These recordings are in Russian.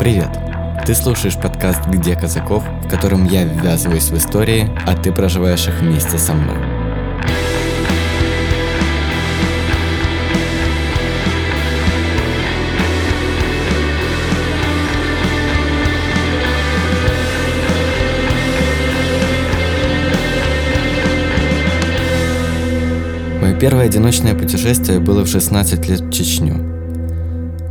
Привет! Ты слушаешь подкаст «Где Казаков», в котором я ввязываюсь в истории, а ты проживаешь их вместе со мной. Мое первое одиночное путешествие было в 16 лет в Чечню.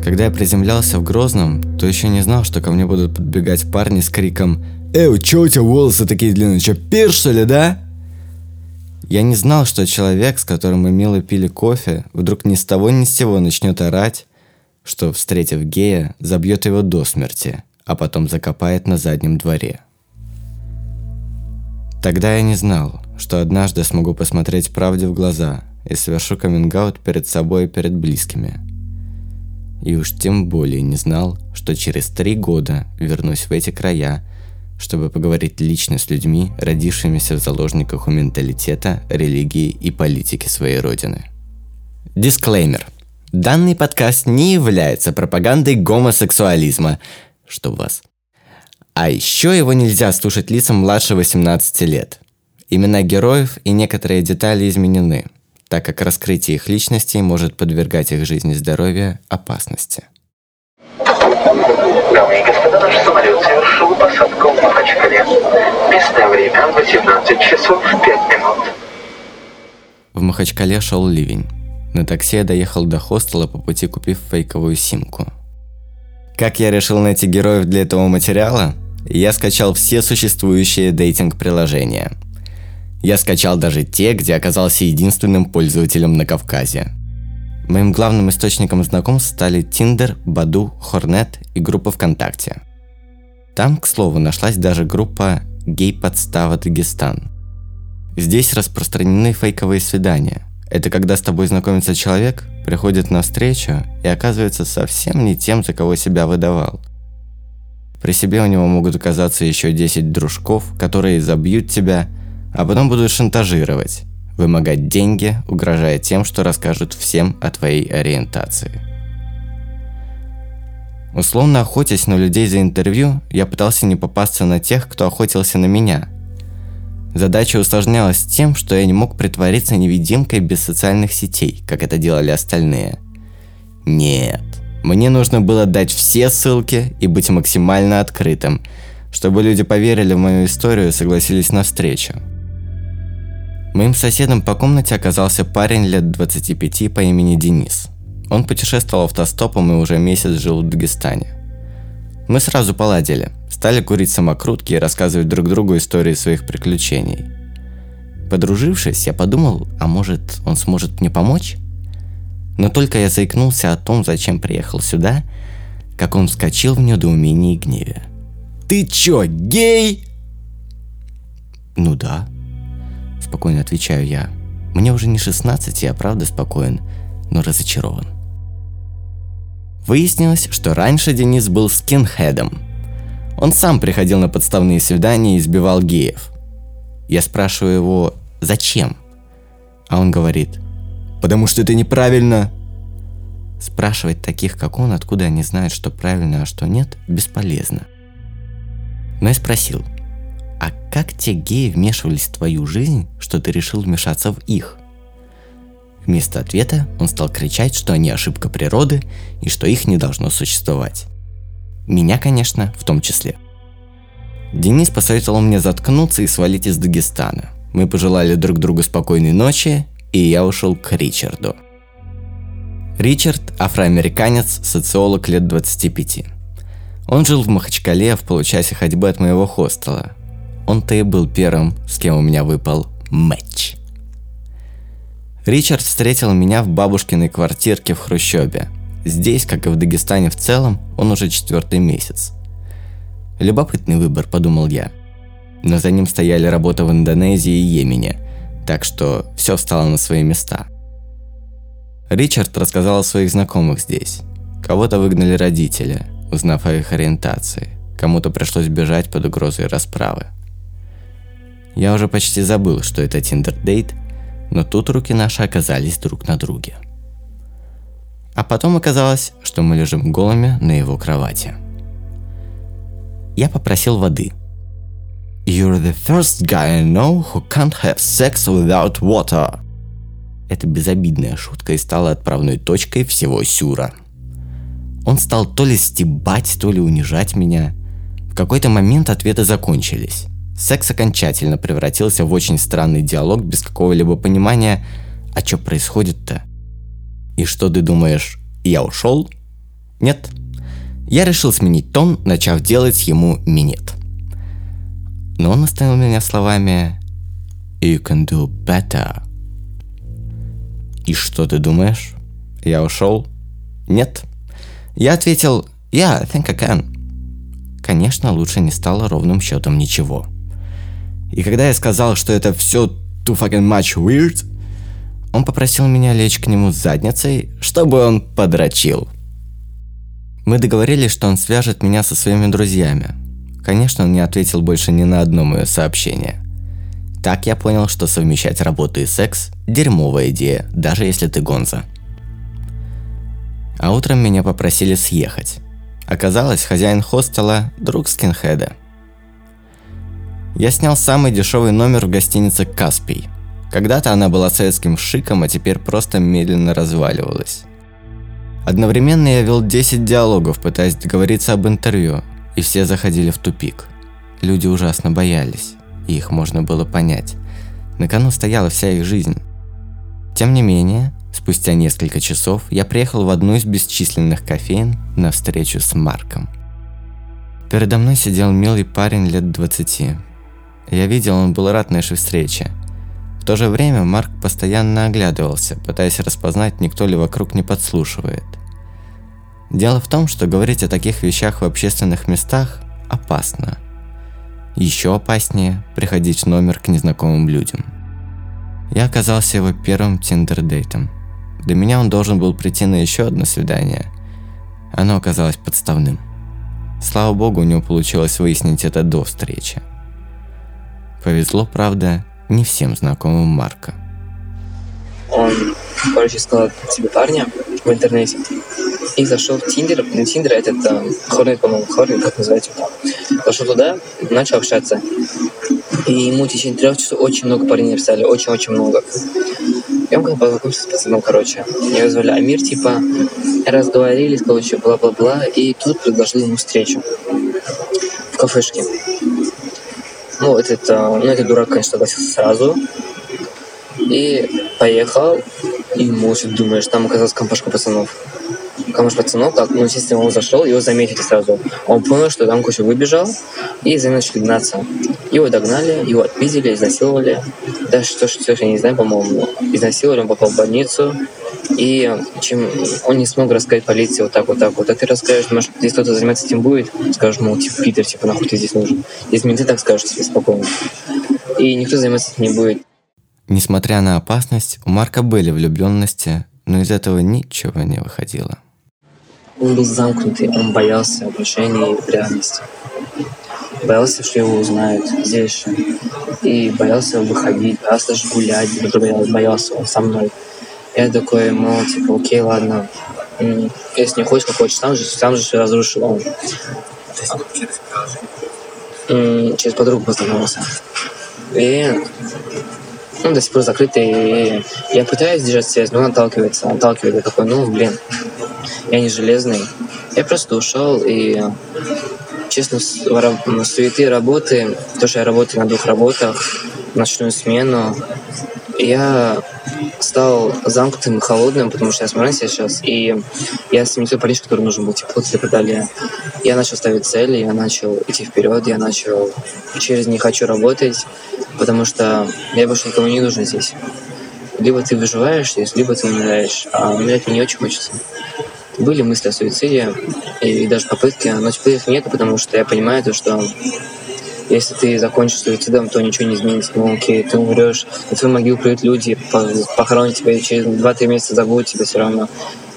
Когда я приземлялся в Грозном, то еще не знал, что ко мне будут подбегать парни с криком «Эй, чё у тебя волосы такие длинные? Чё, пир, что ли, да?» Я не знал, что человек, с которым мы мило пили кофе, вдруг ни с того ни с сего начнет орать, что, встретив гея, забьет его до смерти, а потом закопает на заднем дворе. Тогда я не знал, что однажды смогу посмотреть правде в глаза и совершу каминг перед собой и перед близкими – и уж тем более не знал, что через три года вернусь в эти края, чтобы поговорить лично с людьми, родившимися в заложниках у менталитета, религии и политики своей родины. Дисклеймер. Данный подкаст не является пропагандой гомосексуализма, что вас. А еще его нельзя слушать лицам младше 18 лет. Имена героев и некоторые детали изменены – так как раскрытие их личностей может подвергать их жизни и здоровью опасности. Дамы и господа, наш самолет совершил посадку в Махачкале. Местное время 18 часов 5 минут. В Махачкале шел ливень. На такси я доехал до хостела по пути купив фейковую симку. Как я решил найти героев для этого материала? Я скачал все существующие дейтинг-приложения – я скачал даже те, где оказался единственным пользователем на Кавказе. Моим главным источником знакомств стали Tinder, Баду, Хорнет и группа ВКонтакте. Там, к слову, нашлась даже группа «Гей-подстава Дагестан». Здесь распространены фейковые свидания. Это когда с тобой знакомится человек, приходит на встречу и оказывается совсем не тем, за кого себя выдавал. При себе у него могут оказаться еще 10 дружков, которые забьют тебя – а потом будут шантажировать, вымогать деньги, угрожая тем, что расскажут всем о твоей ориентации. Условно охотясь на людей за интервью, я пытался не попасться на тех, кто охотился на меня. Задача усложнялась тем, что я не мог притвориться невидимкой без социальных сетей, как это делали остальные. Нет, мне нужно было дать все ссылки и быть максимально открытым, чтобы люди поверили в мою историю и согласились на встречу. Моим соседом по комнате оказался парень лет 25 по имени Денис. Он путешествовал автостопом и уже месяц жил в Дагестане. Мы сразу поладили, стали курить самокрутки и рассказывать друг другу истории своих приключений. Подружившись, я подумал, а может он сможет мне помочь? Но только я заикнулся о том, зачем приехал сюда, как он вскочил в недоумении и гневе. «Ты чё, гей?» «Ну да», Спокойно отвечаю я. Мне уже не 16, я правда спокоен, но разочарован. Выяснилось, что раньше Денис был скинхедом. Он сам приходил на подставные свидания и избивал геев. Я спрашиваю его, зачем? А он говорит, потому что это неправильно. Спрашивать таких, как он, откуда они знают, что правильно, а что нет, бесполезно. Но я спросил, а как те геи вмешивались в твою жизнь, что ты решил вмешаться в их? Вместо ответа он стал кричать, что они ошибка природы и что их не должно существовать. Меня, конечно, в том числе. Денис посоветовал мне заткнуться и свалить из Дагестана. Мы пожелали друг другу спокойной ночи, и я ушел к Ричарду. Ричард – афроамериканец, социолог лет 25. Он жил в Махачкале в получасе ходьбы от моего хостела, он-то и был первым, с кем у меня выпал матч. Ричард встретил меня в бабушкиной квартирке в Хрущебе. Здесь, как и в Дагестане в целом, он уже четвертый месяц. Любопытный выбор, подумал я. Но за ним стояли работа в Индонезии и Йемене, так что все встало на свои места. Ричард рассказал о своих знакомых здесь. Кого-то выгнали родители, узнав о их ориентации. Кому-то пришлось бежать под угрозой расправы – я уже почти забыл, что это Tinder-date, но тут руки наши оказались друг на друге. А потом оказалось, что мы лежим голыми на его кровати. Я попросил воды. You're the first guy I know who can't have sex without water. Это безобидная шутка и стала отправной точкой всего сюра. Он стал то ли стебать, то ли унижать меня. В какой-то момент ответы закончились. Секс окончательно превратился в очень странный диалог без какого-либо понимания, а что происходит-то? И что ты думаешь, я ушел? Нет. Я решил сменить тон, начав делать ему минет. Но он остановил меня словами «You can do better». И что ты думаешь? Я ушел? Нет. Я ответил «Yeah, I think I can». Конечно, лучше не стало ровным счетом ничего. И когда я сказал, что это все too fucking much weird, он попросил меня лечь к нему с задницей, чтобы он подрочил. Мы договорились, что он свяжет меня со своими друзьями. Конечно, он не ответил больше ни на одно мое сообщение. Так я понял, что совмещать работу и секс – дерьмовая идея, даже если ты гонза. А утром меня попросили съехать. Оказалось, хозяин хостела – друг скинхеда. Я снял самый дешевый номер в гостинице «Каспий», когда-то она была советским шиком, а теперь просто медленно разваливалась. Одновременно я вел 10 диалогов, пытаясь договориться об интервью, и все заходили в тупик. Люди ужасно боялись, и их можно было понять. На кону стояла вся их жизнь. Тем не менее, спустя несколько часов я приехал в одну из бесчисленных кофеин на встречу с Марком. Передо мной сидел милый парень лет 20. Я видел, он был рад нашей встрече – в то же время Марк постоянно оглядывался, пытаясь распознать, никто ли вокруг не подслушивает. Дело в том, что говорить о таких вещах в общественных местах опасно. Еще опаснее приходить в номер к незнакомым людям. Я оказался его первым тиндер-дейтом. До меня он должен был прийти на еще одно свидание. Оно оказалось подставным. Слава богу, у него получилось выяснить это до встречи. Повезло, правда, не всем знакомым Марка. Он, короче, искал себе парня в интернете и зашел в Тиндер. Ну, Тиндер это там, Хорнет, по-моему, Хорнет, как называется. Зашел туда, начал общаться. И ему в течение трех часов очень много парней написали, очень-очень много. И он как познакомился с пацаном, короче. Его звали Амир, типа, разговорились, короче, бла-бла-бла, и тут предложил ему встречу в кафешке. Ну, этот, э, ну, этот дурак, конечно, согласился сразу. И поехал, и, может, думаешь, там оказалась компашка пацанов. Камаш пацанов, как, ну, естественно, он зашел, его заметили сразу. Он понял, что там куча выбежал, и за ним начали гнаться. Его догнали, его отпиздили, изнасиловали. Даже что, что я не знаю, по-моему, изнасиловали, он попал в больницу. И чем он не смог рассказать полиции вот так, вот так вот, а ты расскажешь, может, здесь кто-то заниматься этим будет, скажешь, мол, типа, Питер, типа, нахуй ты здесь нужен. Если менты так скажут тебе спокойно. И никто заниматься этим не будет. Несмотря на опасность, у Марка были влюбленности, но из этого ничего не выходило. Он был замкнутый, он боялся отношений в реальности. Боялся, что его узнают здесь же. И боялся выходить, боялся даже гулять, боялся он со мной. Я такой, мол, типа, окей, ладно. Если не хочешь, как хочешь, сам же, сам же все разрушил он. Через подругу познакомился. И ну, до сих пор закрытый. И я пытаюсь держать связь, но он отталкивается, отталкивает. Я такой, ну, блин, я не железный. Я просто ушел и честно, суеты работы, то, что я работаю на двух работах, ночную смену, я стал замкнутым и холодным, потому что я смотрю себя сейчас, и я с той париж, который нужен был тепло и так далее. Я начал ставить цели, я начал идти вперед, я начал через «не хочу работать», потому что я больше никому не нужен здесь. Либо ты выживаешь здесь, либо ты умираешь, а умирать мне не очень хочется. Были мысли о суициде и даже попытки, но теперь их нет, потому что я понимаю то, что если ты закончишь суицидом, то ничего не изменится. Ну окей, ты умрешь, на твою могилу придут люди, похоронят тебя, и через 2-3 месяца забудут тебя все равно.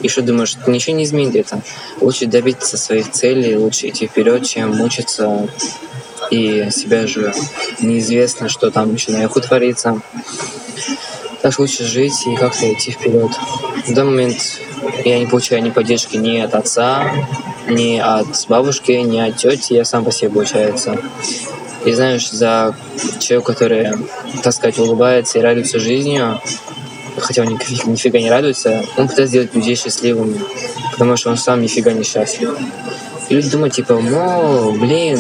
И что думаешь, ничего не изменит это. Лучше добиться своих целей, лучше идти вперед, чем мучиться и себя же неизвестно, что там еще наверху творится. Так лучше жить и как-то идти вперед. В данный момент я не получаю ни поддержки ни от отца, ни от бабушки, ни от тети, я сам по себе, получается. И знаешь, за человека, который, так сказать, улыбается и радуется жизнью, хотя он нифига, нифига не радуется, он пытается сделать людей счастливыми, потому что он сам нифига не счастлив. И люди думают, типа, ну, блин,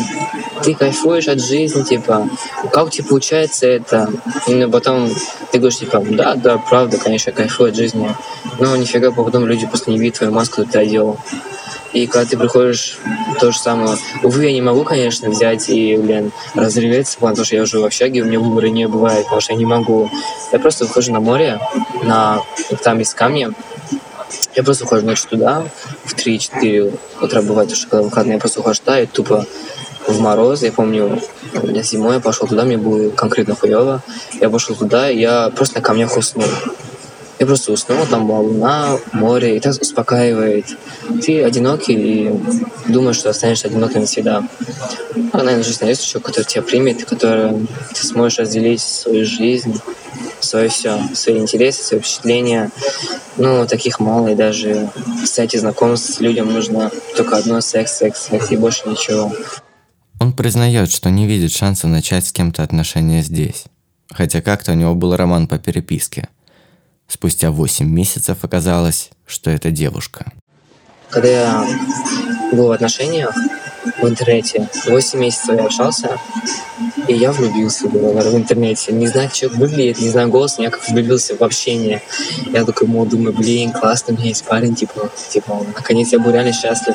ты кайфуешь от жизни, типа, как у тебя получается это? И потом ты говоришь, типа, да, да, правда, конечно, я кайфую от жизни. Но нифига, потом люди просто не видят твою маску, которую ты одел. И когда ты приходишь, то же самое. Увы, я не могу, конечно, взять и, блин, разреветься, потому что я уже в общаге, у меня выбора не бывает, потому что я не могу. Я просто выхожу на море, на там есть камни, я просто ухожу ночью туда, в 3-4 утра бывает, что когда выходные, я просто ухожу туда и тупо в мороз. Я помню, зимой я пошел туда, мне было конкретно хуево. Я пошел туда, и я просто на камнях уснул. Я просто уснул, там была луна, море, и это успокаивает. Ты одинокий и думаешь, что останешься одиноким навсегда. А, наверное, жизнь найдется человек, который тебя примет, который ты сможешь разделить свою жизнь, свое все, свои интересы, свои впечатления. Ну, таких мало, и даже, кстати, знакомств с людям нужно только одно секс, секс, секс, и больше ничего. Он признает, что не видит шанса начать с кем-то отношения здесь. Хотя как-то у него был роман по переписке – Спустя 8 месяцев оказалось, что это девушка. Когда я был в отношениях в интернете, 8 месяцев я общался, и я влюбился в интернете. Не знаю, человек выглядит, не знаю голос, но я как влюбился в общение. Я такой, мол, думаю, блин, классно, у меня есть парень, типа, типа, наконец я был реально счастлив.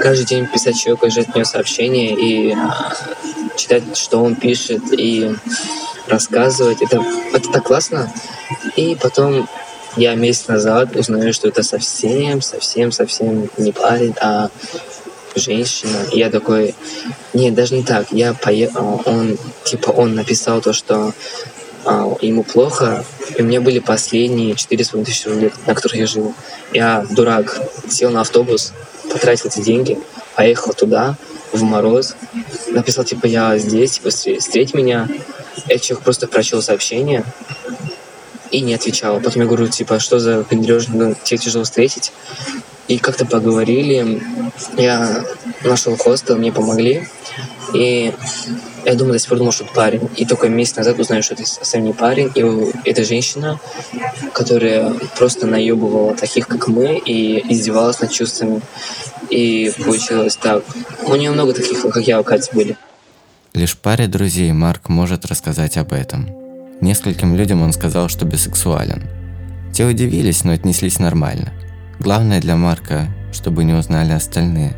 Каждый день писать человеку, ждать от него сообщение и а, читать, что он пишет, и рассказывать. Это, это так классно. И потом я месяц назад узнаю, что это совсем, совсем, совсем не парень, а женщина. И я такой, нет, даже не так. Я поехал, он, типа, он написал то, что а, ему плохо, и у меня были последние четыре с тысячи рублей, на которых я жил. Я, дурак, сел на автобус, потратил эти деньги, поехал туда, в мороз, написал, типа, я здесь, типа, встреть меня. Этот человек просто прочел сообщение, и не отвечала. Потом я говорю, типа, что за ну, тебе тяжело встретить. И как-то поговорили, я нашел хостел, мне помогли. И я думаю, до сих пор думал, что это парень. И только месяц назад узнаю, что это совсем не парень. И это женщина, которая просто наебывала таких, как мы, и издевалась над чувствами. И получилось так. У нее много таких, как я, оказывается, были. Лишь паре друзей Марк может рассказать об этом. Нескольким людям он сказал, что бисексуален. Те удивились, но отнеслись нормально. Главное для Марка, чтобы не узнали остальные.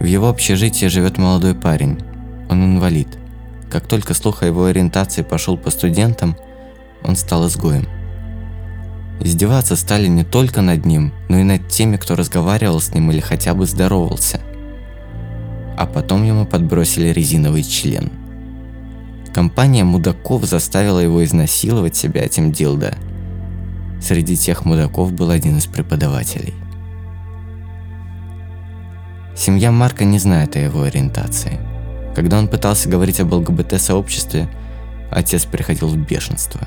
В его общежитии живет молодой парень. Он инвалид. Как только слух о его ориентации пошел по студентам, он стал изгоем. Издеваться стали не только над ним, но и над теми, кто разговаривал с ним или хотя бы здоровался. А потом ему подбросили резиновый член – Компания мудаков заставила его изнасиловать себя этим дилдо. Среди тех мудаков был один из преподавателей. Семья Марка не знает о его ориентации. Когда он пытался говорить об ЛГБТ-сообществе, отец приходил в бешенство.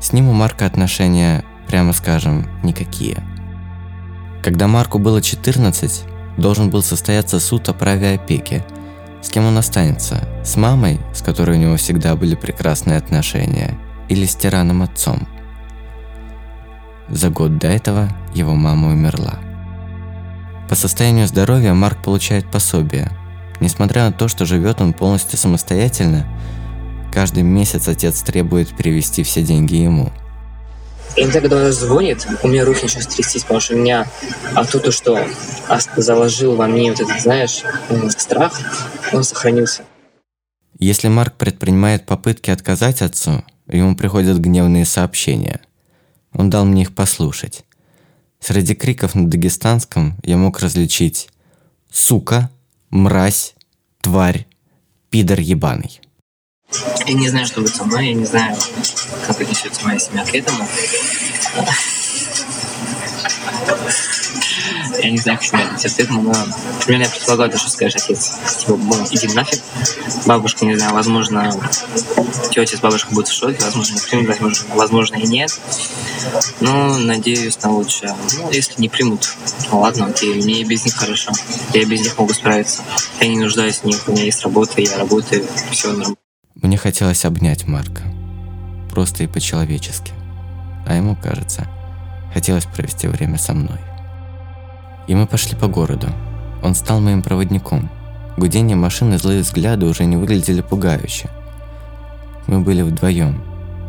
С ним у Марка отношения, прямо скажем, никакие. Когда Марку было 14, должен был состояться суд о праве опеки – с кем он останется? С мамой, с которой у него всегда были прекрасные отношения? Или с тираном отцом? За год до этого его мама умерла. По состоянию здоровья Марк получает пособие. Несмотря на то, что живет он полностью самостоятельно, каждый месяц отец требует перевести все деньги ему – Иногда, когда он звонит, у меня руки начинают трястись, потому что меня оттуда, что заложил во мне вот этот, знаешь, страх, он сохранился. Если Марк предпринимает попытки отказать отцу, ему приходят гневные сообщения. Он дал мне их послушать. Среди криков на дагестанском я мог различить «сука», «мразь», «тварь», «пидор ебаный». Я не знаю, что будет со мной, я не знаю, как отнесется моя семья к этому. Я не знаю, почему я к этому, но примерно я предполагаю, то, что скажешь отец. Типа, мол, иди нафиг. Бабушка, не знаю, возможно, тетя с бабушкой будут в шоке, возможно, не примут, возможно, возможно и нет. Но надеюсь на лучшее. Ну, если не примут, ну ладно, окей, мне и без них хорошо. Я без них могу справиться. Я не нуждаюсь в них, у меня есть работа, я работаю, все нормально. Мне хотелось обнять Марка. Просто и по-человечески. А ему, кажется, хотелось провести время со мной. И мы пошли по городу. Он стал моим проводником. Гудение машин и злые взгляды уже не выглядели пугающе. Мы были вдвоем.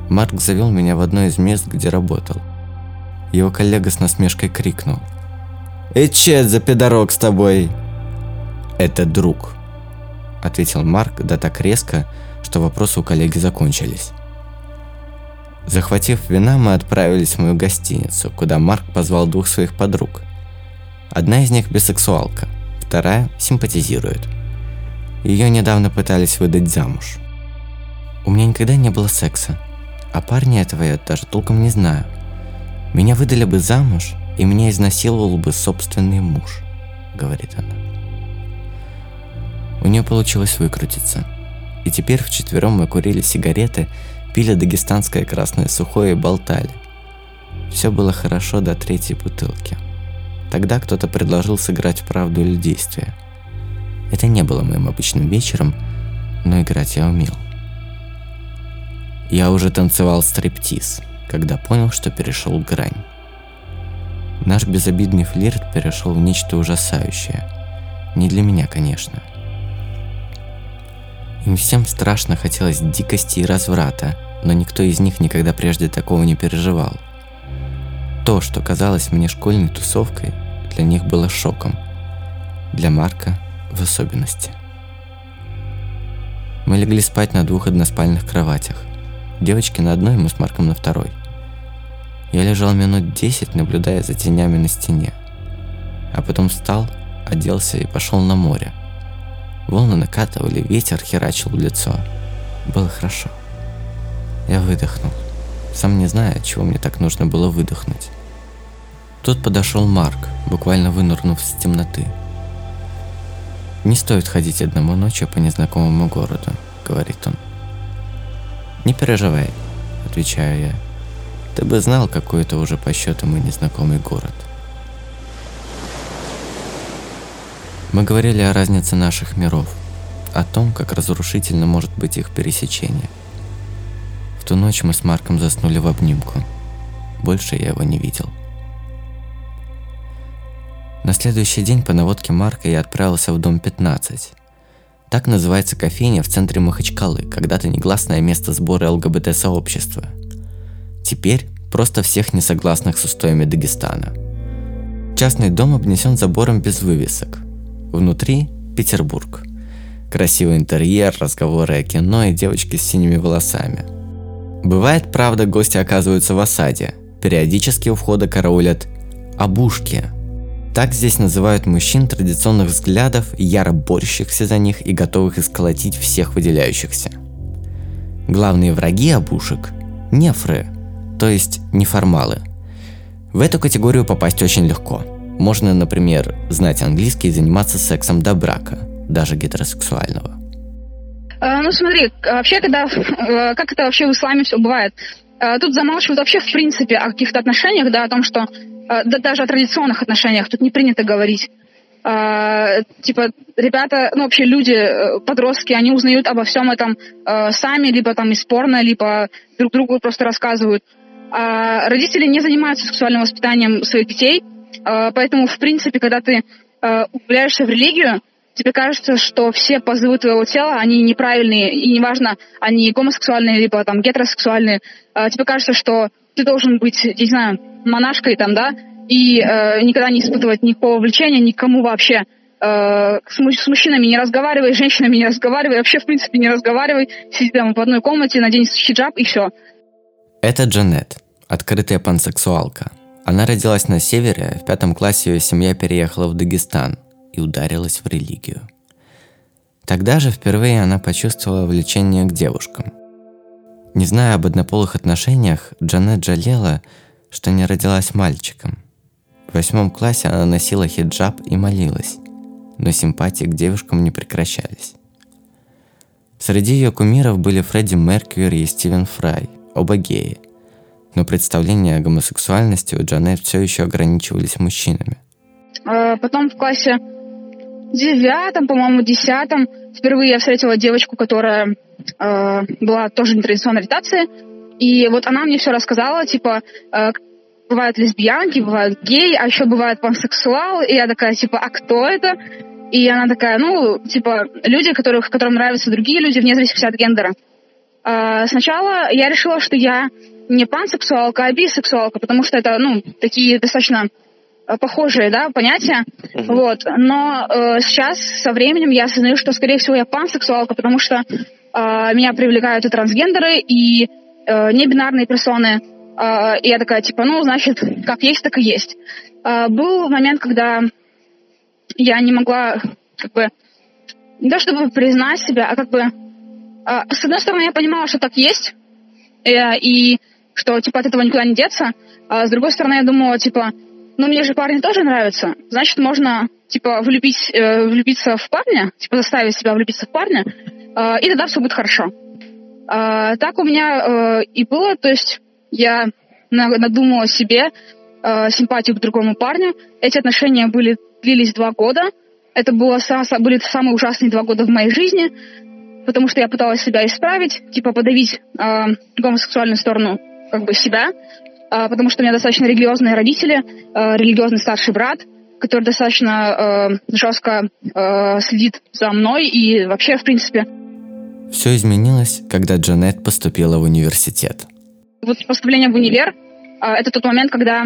Марк завел меня в одно из мест, где работал. Его коллега с насмешкой крикнул. «Эй, че за пидорок с тобой?» «Это друг», — ответил Марк, да так резко, что вопросы у коллеги закончились. Захватив вина, мы отправились в мою гостиницу, куда Марк позвал двух своих подруг. Одна из них бисексуалка, вторая симпатизирует. Ее недавно пытались выдать замуж. У меня никогда не было секса, а парня этого я даже толком не знаю. Меня выдали бы замуж, и меня изнасиловал бы собственный муж, говорит она. У нее получилось выкрутиться. И теперь вчетвером мы курили сигареты пили дагестанское красное сухое и болтали. Все было хорошо до третьей бутылки. Тогда кто-то предложил сыграть в правду или действие. Это не было моим обычным вечером, но играть я умел. Я уже танцевал стриптиз, когда понял, что перешел грань. Наш безобидный флирт перешел в нечто ужасающее. Не для меня, конечно. Им всем страшно хотелось дикости и разврата – но никто из них никогда прежде такого не переживал. То, что казалось мне школьной тусовкой, для них было шоком. Для Марка в особенности. Мы легли спать на двух односпальных кроватях. Девочки на одной, мы с Марком на второй. Я лежал минут десять, наблюдая за тенями на стене. А потом встал, оделся и пошел на море. Волны накатывали, ветер херачил в лицо. Было хорошо. Я выдохнул, сам не зная, чего мне так нужно было выдохнуть. Тут подошел Марк, буквально вынырнув из темноты. «Не стоит ходить одному ночью по незнакомому городу», — говорит он. «Не переживай», — отвечаю я. «Ты бы знал, какой это уже по счету мой незнакомый город». Мы говорили о разнице наших миров, о том, как разрушительно может быть их пересечение — ту ночь мы с Марком заснули в обнимку. Больше я его не видел. На следующий день по наводке Марка я отправился в дом 15. Так называется кофейня в центре Махачкалы, когда-то негласное место сбора ЛГБТ-сообщества. Теперь просто всех несогласных с устоями Дагестана. Частный дом обнесен забором без вывесок. Внутри – Петербург. Красивый интерьер, разговоры о кино и девочки с синими волосами – Бывает, правда, гости оказываются в осаде. Периодически у входа караулят «обушки». Так здесь называют мужчин традиционных взглядов, яро борющихся за них и готовых исколотить всех выделяющихся. Главные враги обушек – нефры, то есть неформалы. В эту категорию попасть очень легко. Можно, например, знать английский и заниматься сексом до брака, даже гетеросексуального. Э, ну смотри, вообще, когда, э, как это вообще в исламе все бывает, э, тут замалчивают вообще в принципе о каких-то отношениях, да, о том, что да, даже о традиционных отношениях тут не принято говорить. Типа, ребята, ну вообще люди, подростки, они узнают обо всем этом сами, либо там из порно, либо друг другу просто рассказывают. А родители не занимаются сексуальным воспитанием своих детей, поэтому, в принципе, когда ты углубляешься в религию, тебе кажется, что все позывы твоего тела, они неправильные, и неважно, они гомосексуальные, либо там гетеросексуальные, э, тебе кажется, что ты должен быть, не знаю, монашкой там, да, и э, никогда не испытывать никакого влечения никому вообще. Э, с, с мужчинами не разговаривай, с женщинами не разговаривай, вообще, в принципе, не разговаривай, сиди там в одной комнате, надень хиджаб и все. Это Джанет, открытая пансексуалка. Она родилась на севере, в пятом классе ее семья переехала в Дагестан – и ударилась в религию. Тогда же впервые она почувствовала влечение к девушкам. Не зная об однополых отношениях, Джанет жалела, что не родилась мальчиком. В восьмом классе она носила хиджаб и молилась, но симпатии к девушкам не прекращались. Среди ее кумиров были Фредди Меркьюри и Стивен Фрай, оба геи. Но представления о гомосексуальности у Джанет все еще ограничивались мужчинами. А, Потом в классе девятом, по-моему, десятом впервые я встретила девочку, которая э, была тоже нетрадиционной ориентации. И вот она мне все рассказала, типа, э, бывают лесбиянки, бывают геи, а еще бывают пансексуалы. И я такая, типа, а кто это? И она такая, ну, типа, люди, которых, которым нравятся другие люди, вне зависимости от гендера. А, сначала я решила, что я не пансексуалка, а бисексуалка, потому что это, ну, такие достаточно э, похожие, да, понятия. Вот. Но э, сейчас, со временем, я осознаю, что, скорее всего, я пансексуалка, потому что э, меня привлекают и трансгендеры, и э, небинарные персоны. Э, и я такая, типа, ну, значит, как есть, так и есть. Э, был момент, когда я не могла, как бы, не то чтобы признать себя, а как бы, а, с одной стороны, я понимала, что так есть, э, и что, типа, от этого никуда не деться, а с другой стороны, я думала, типа, ну, мне же парни тоже нравятся, значит, можно, типа, влюбить, э, влюбиться в парня, типа, заставить себя влюбиться в парня, э, и тогда все будет хорошо. А, так у меня э, и было, то есть я на- надумала себе э, симпатию к другому парню. Эти отношения были длились два года. Это было, были самые ужасные два года в моей жизни, потому что я пыталась себя исправить, типа подавить э, гомосексуальную сторону как бы себя, э, потому что у меня достаточно религиозные родители, э, религиозный старший брат, который достаточно э, жестко следит за мной и вообще, в принципе, Все изменилось, когда Джанет поступила в университет. вот поступление в универ а, это тот момент, когда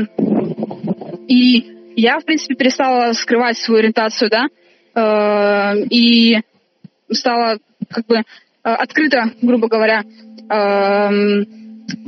и я, в принципе, перестала скрывать свою ориентацию, да, и стала как бы открыто, грубо говоря,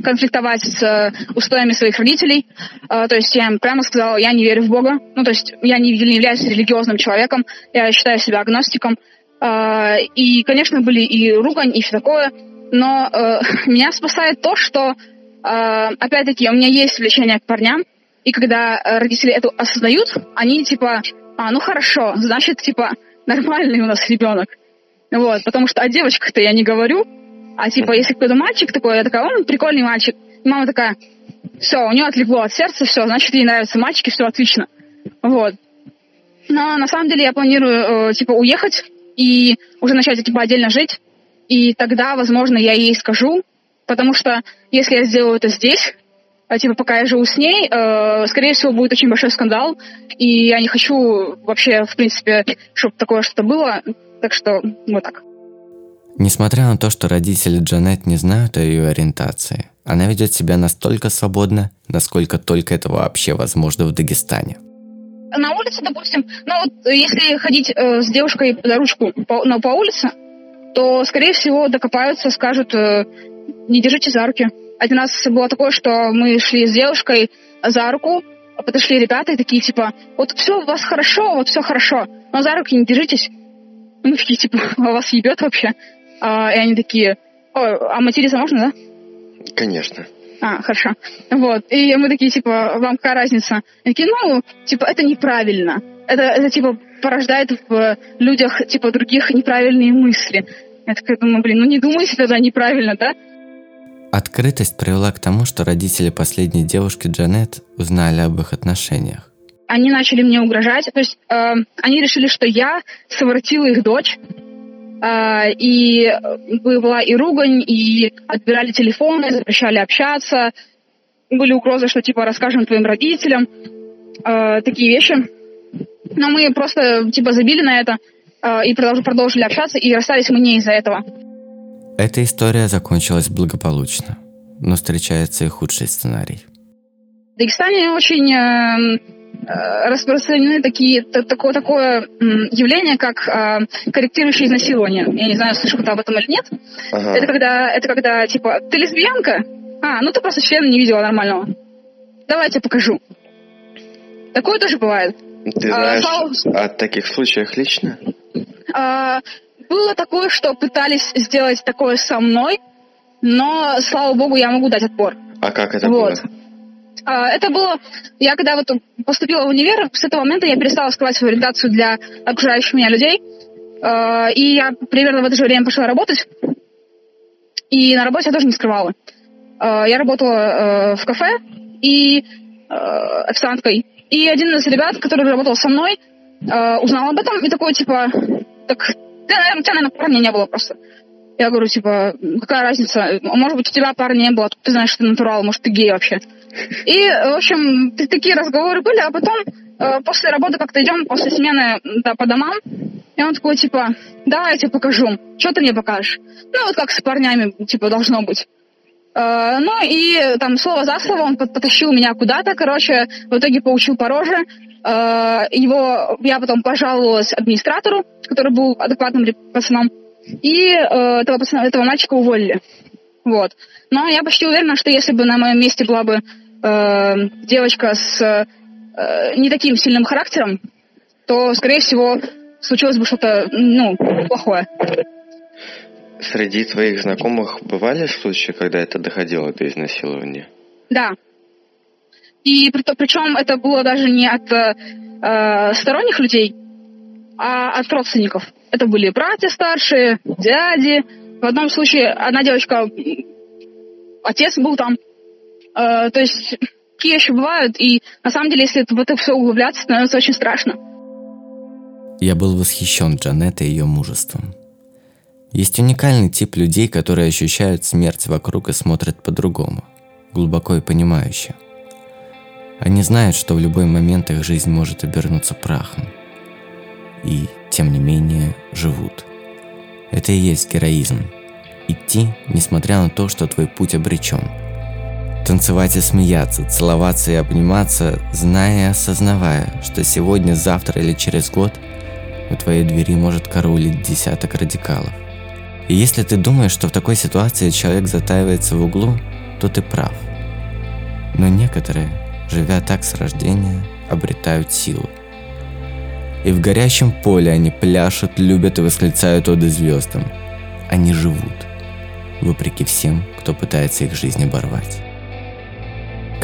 конфликтовать с э, устоями своих родителей. Э, то есть я им прямо сказала, я не верю в Бога. Ну, то есть я не, являюсь религиозным человеком, я считаю себя агностиком. Э, и, конечно, были и ругань, и все такое. Но меня спасает то, что, опять-таки, у меня есть влечение к парням, и когда родители это осознают, они типа, а, ну хорошо, значит, типа, нормальный у нас ребенок. Вот, потому что о девочках-то я не говорю, а типа, если какой-то мальчик такой, я такая, он прикольный мальчик. И мама такая, все, у нее отлегло от сердца, все, значит, ей нравятся мальчики, все отлично. Вот. Но на самом деле я планирую, э, типа, уехать и уже начать, типа, отдельно жить. И тогда, возможно, я ей скажу, потому что если я сделаю это здесь, э, типа, пока я живу с ней, э, скорее всего, будет очень большой скандал, и я не хочу вообще, в принципе, чтобы такое что-то было, так что вот так. Несмотря на то, что родители Джанет не знают о ее ориентации, она ведет себя настолько свободно, насколько только это вообще возможно в Дагестане. на улице, допустим, ну вот если ходить э, с девушкой за ручку по, ну, по улице, то, скорее всего, докопаются, скажут, э, не держите за руки. Один раз было такое, что мы шли с девушкой за руку, а подошли ребята и такие, типа, вот все у вас хорошо, вот все хорошо, но за руки не держитесь. Мы такие, типа, а вас ебет вообще? А, и они такие, Ой, а материться можно, да? Конечно. А, хорошо. Вот. И мы такие, типа, вам какая разница? Они такие, ну, типа, это неправильно. Это, это типа, порождает в людях, типа, других неправильные мысли. Я такая думаю, блин, ну не думайте тогда неправильно, да? Открытость привела к тому, что родители последней девушки Джанет узнали об их отношениях. Они начали мне угрожать. То есть э, они решили, что я совратила их дочь. Э, и была и ругань, и отбирали телефоны, запрещали общаться. Были угрозы, что типа расскажем твоим родителям. Э, такие вещи. Но мы просто типа забили на это э, и продолж- продолжили общаться, и расстались мы не из-за этого. Эта история закончилась благополучно, но встречается и худший сценарий. В Дагестане очень э, э, распространены такие, та- такое, такое явление, как э, корректирующее изнасилование. Я не знаю, слышал ты об этом или нет. Ага. Это когда, это когда, типа, ты лесбиянка? А, ну ты просто члена не видела нормального. Давай я тебе покажу. Такое тоже бывает. Ты А, знаешь Паул- о таких случаях лично? А, было такое, что пытались сделать такое со мной, но, слава богу, я могу дать отпор. А как это Вот. было? А, Это было, я когда вот поступила в универ, с этого момента я перестала скрывать свою ориентацию для окружающих меня людей. А, И я примерно в это же время пошла работать. И на работе я тоже не скрывала. А, Я работала э, в кафе и э, официанткой. И один из ребят, который работал со мной, э, узнал об этом и такой, типа, так, наверное, у тебя, наверное, парня не было просто. Я говорю, типа, какая разница? Может быть, у тебя парня не было, ты знаешь, что ты натурал, может, ты гей вообще. И, в общем, такие разговоры были, а потом э, после работы как-то идем, после смены да, по домам, и он такой, типа, давай я тебе покажу. Что ты мне покажешь? Ну, вот как с парнями, типа, должно быть. Э, ну, и там слово за слово он потащил меня куда-то, короче, в итоге поучил по роже. Э, его, я потом пожаловалась администратору, который был адекватным пацаном, и э, этого, пацана, этого мальчика уволили. Вот. Но я почти уверена, что если бы на моем месте была бы э, девочка с э, не таким сильным характером, то, скорее всего, случилось бы что-то, ну, плохое. Среди твоих знакомых бывали случаи, когда это доходило до изнасилования? Да. И при, причем это было даже не от э, сторонних людей, а от родственников. Это были братья старшие, дяди. В одном случае одна девочка, отец был там. Э, то есть такие еще бывают. И на самом деле, если в это все углубляться, становится очень страшно. Я был восхищен Джанеттой и ее мужеством. Есть уникальный тип людей, которые ощущают смерть вокруг и смотрят по-другому, глубоко и понимающе. Они знают, что в любой момент их жизнь может обернуться прахом. И, тем не менее, живут. Это и есть героизм. Идти, несмотря на то, что твой путь обречен. Танцевать и смеяться, целоваться и обниматься, зная и осознавая, что сегодня, завтра или через год у твоей двери может караулить десяток радикалов. И если ты думаешь, что в такой ситуации человек затаивается в углу, то ты прав. Но некоторые, живя так с рождения, обретают силу. И в горящем поле они пляшут, любят и восклицают оды звездам. Они живут, вопреки всем, кто пытается их жизнь оборвать.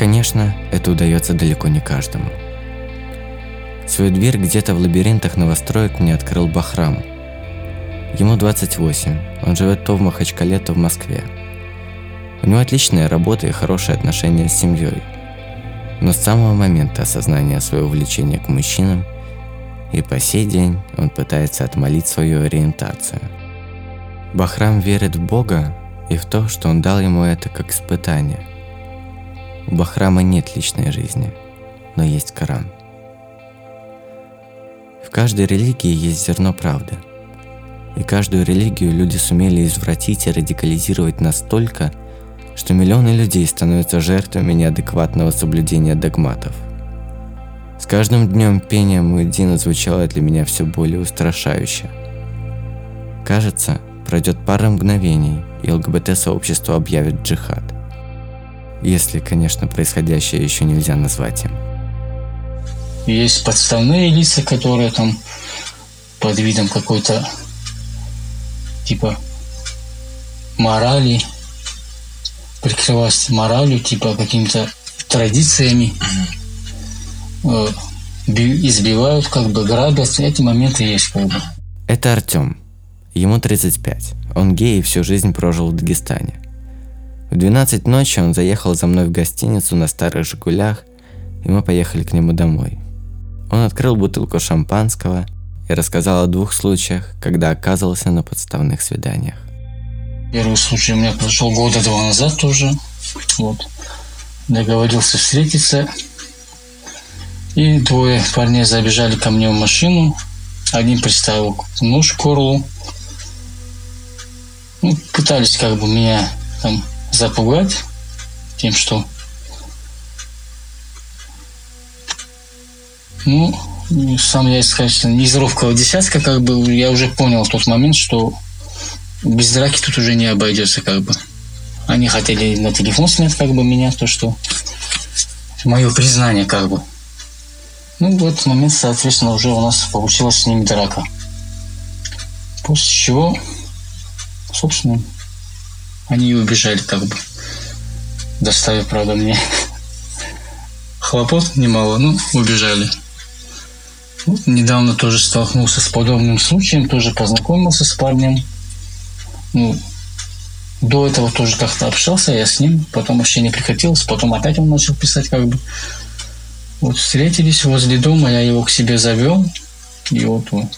Конечно, это удается далеко не каждому. Свою дверь где-то в лабиринтах новостроек мне открыл Бахрам. Ему 28, он живет то в Махачкале, то в Москве. У него отличная работа и хорошие отношения с семьей. Но с самого момента осознания своего влечения к мужчинам и по сей день он пытается отмолить свою ориентацию. Бахрам верит в Бога и в то, что он дал ему это как испытание. У Бахрама нет личной жизни, но есть Коран. В каждой религии есть зерно правды. И каждую религию люди сумели извратить и радикализировать настолько, что миллионы людей становятся жертвами неадекватного соблюдения догматов. С каждым днем пение Муэддина звучало для меня все более устрашающе. Кажется, пройдет пара мгновений, и ЛГБТ-сообщество объявит джихад. Если, конечно, происходящее еще нельзя назвать им. Есть подставные лица, которые там под видом какой-то типа морали, прикрываясь моралью, типа какими-то традициями, э, би- избивают, как бы грабят. Эти моменты есть как бы. Это Артем. Ему 35. Он гей и всю жизнь прожил в Дагестане. В 12 ночи он заехал за мной в гостиницу на старых «Жигулях», и мы поехали к нему домой. Он открыл бутылку шампанского и рассказал о двух случаях, когда оказывался на подставных свиданиях. Первый случай у меня произошел года два назад тоже. Вот. Договорился встретиться. И двое парней забежали ко мне в машину. Один приставил нож к горлу. Ну, пытались как бы меня там запугать тем, что ну, сам я сказать, что из ровкого десятка, как бы я уже понял в тот момент, что без драки тут уже не обойдется, как бы. Они хотели на телефон снять, как бы, меня, то, что мое признание, как бы. Ну, в этот момент, соответственно, уже у нас получилась с ними драка. После чего, собственно, они и убежали, как бы. Доставив, правда, мне хлопот немало, ну, убежали. Вот, недавно тоже столкнулся с подобным случаем, тоже познакомился с парнем. Ну, до этого тоже как-то общался я с ним, потом вообще не прекратилось, потом опять он начал писать как бы. Вот встретились возле дома, я его к себе завел, и вот он,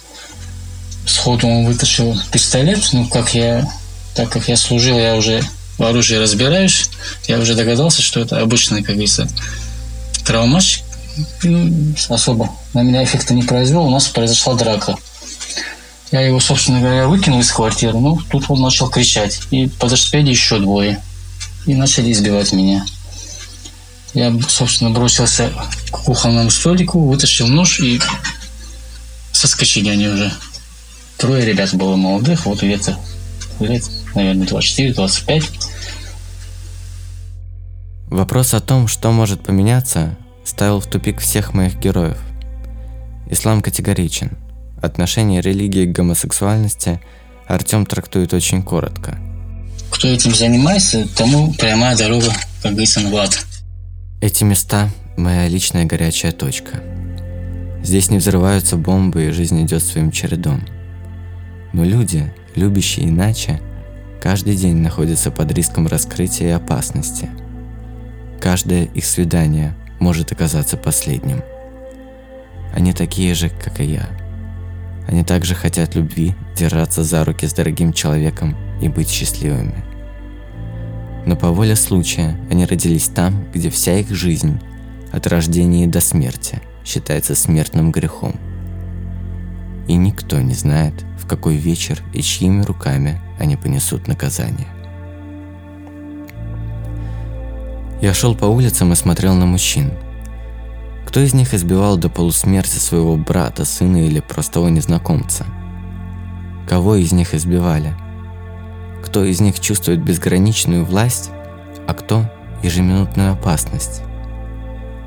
сходу он вытащил пистолет, ну, как я, так как я служил, я уже в оружии разбираюсь, я уже догадался, что это обычный, как говорится, травмач, ну, особо на меня эффекта не произвел, у нас произошла драка. Я его, собственно говоря, выкинул из квартиры, ну, тут он начал кричать. И подоспели еще двое. И начали избивать меня. Я, собственно, бросился к кухонному столику, вытащил нож и соскочили они уже. Трое ребят было молодых, вот где-то лет, наверное, 24-25. Вопрос о том, что может поменяться, ставил в тупик всех моих героев. Ислам категоричен. Отношение религии к гомосексуальности Артем трактует очень коротко. Кто этим занимается, тому прямая дорога, как говорится, в ад. Эти места – моя личная горячая точка. Здесь не взрываются бомбы, и жизнь идет своим чередом. Но люди, любящие иначе, каждый день находятся под риском раскрытия и опасности. Каждое их свидание может оказаться последним. Они такие же, как и я – они также хотят любви, держаться за руки с дорогим человеком и быть счастливыми. Но по воле случая они родились там, где вся их жизнь, от рождения до смерти, считается смертным грехом. И никто не знает, в какой вечер и чьими руками они понесут наказание. Я шел по улицам и смотрел на мужчин – кто из них избивал до полусмерти своего брата, сына или простого незнакомца? Кого из них избивали? Кто из них чувствует безграничную власть, а кто ежеминутную опасность?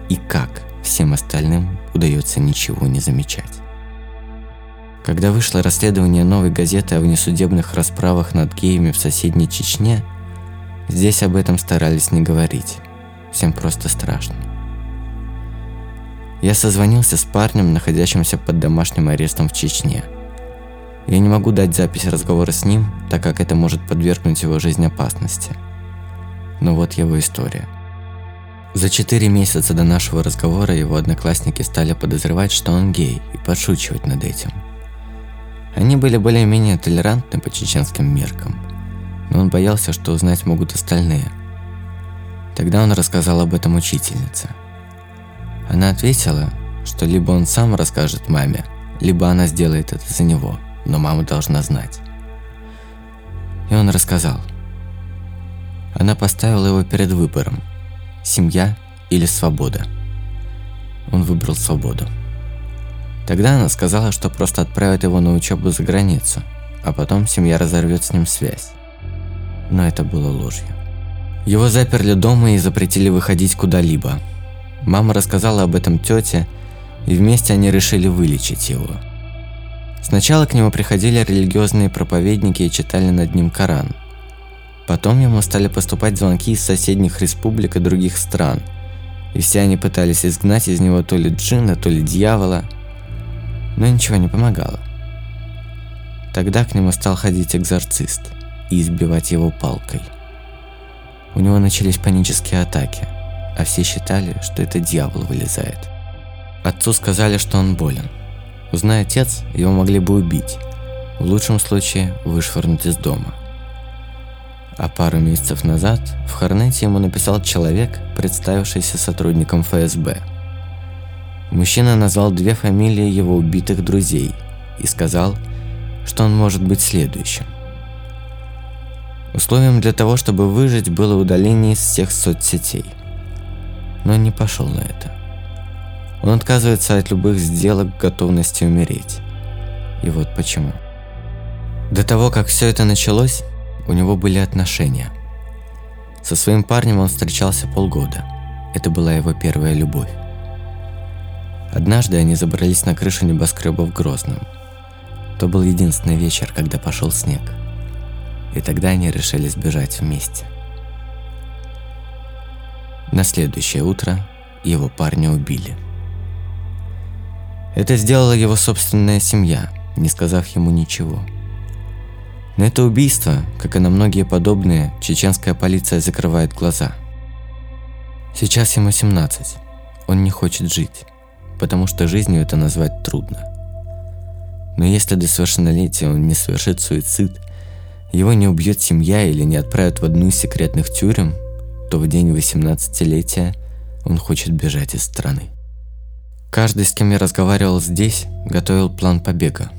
И как всем остальным удается ничего не замечать? Когда вышло расследование новой газеты о внесудебных расправах над геями в соседней Чечне, здесь об этом старались не говорить. Всем просто страшно. Я созвонился с парнем, находящимся под домашним арестом в Чечне. Я не могу дать запись разговора с ним, так как это может подвергнуть его жизнь опасности. Но вот его история. За четыре месяца до нашего разговора его одноклассники стали подозревать, что он гей, и подшучивать над этим. Они были более-менее толерантны по чеченским меркам, но он боялся, что узнать могут остальные. Тогда он рассказал об этом учительнице – она ответила, что либо он сам расскажет маме, либо она сделает это за него, но мама должна знать. И он рассказал. Она поставила его перед выбором – семья или свобода. Он выбрал свободу. Тогда она сказала, что просто отправит его на учебу за границу, а потом семья разорвет с ним связь. Но это было ложью. Его заперли дома и запретили выходить куда-либо – Мама рассказала об этом тете, и вместе они решили вылечить его. Сначала к нему приходили религиозные проповедники и читали над ним Коран. Потом ему стали поступать звонки из соседних республик и других стран, и все они пытались изгнать из него то ли джина, то ли дьявола, но ничего не помогало. Тогда к нему стал ходить экзорцист и избивать его палкой. У него начались панические атаки – а все считали, что это дьявол вылезает. Отцу сказали, что он болен. Узнай отец, его могли бы убить. В лучшем случае вышвырнуть из дома. А пару месяцев назад в Хорнете ему написал человек, представившийся сотрудником ФСБ. Мужчина назвал две фамилии его убитых друзей и сказал, что он может быть следующим. Условием для того, чтобы выжить, было удаление из всех соцсетей – но он не пошел на это. Он отказывается от любых сделок готовности умереть. И вот почему. До того, как все это началось, у него были отношения. Со своим парнем он встречался полгода. Это была его первая любовь. Однажды они забрались на крышу небоскреба в Грозном. То был единственный вечер, когда пошел снег. И тогда они решили сбежать вместе. На следующее утро его парня убили. Это сделала его собственная семья, не сказав ему ничего. На это убийство, как и на многие подобные, чеченская полиция закрывает глаза. Сейчас ему 17. Он не хочет жить, потому что жизнью это назвать трудно. Но если до совершеннолетия он не совершит суицид, его не убьет семья или не отправят в одну из секретных тюрем, то в день 18-летия он хочет бежать из страны. Каждый, с кем я разговаривал здесь, готовил план побега.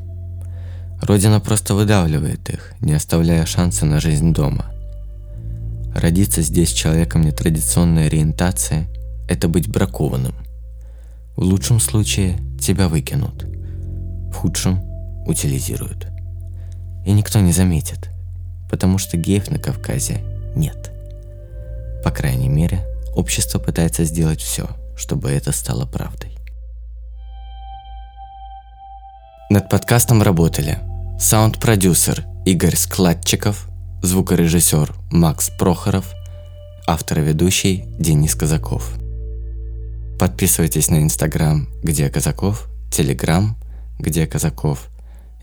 Родина просто выдавливает их, не оставляя шанса на жизнь дома. Родиться здесь человеком нетрадиционной ориентации – это быть бракованным. В лучшем случае тебя выкинут, в худшем – утилизируют. И никто не заметит, потому что геев на Кавказе нет. По крайней мере, общество пытается сделать все, чтобы это стало правдой. Над подкастом работали саунд-продюсер Игорь Складчиков, звукорежиссер Макс Прохоров, автор и ведущий Денис Казаков. Подписывайтесь на Инстаграм «Где Казаков», Телеграм «Где Казаков»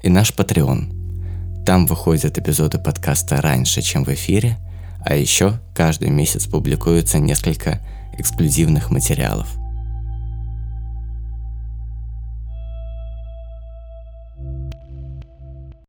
и наш Patreon. Там выходят эпизоды подкаста раньше, чем в эфире, а еще каждый месяц публикуется несколько эксклюзивных материалов –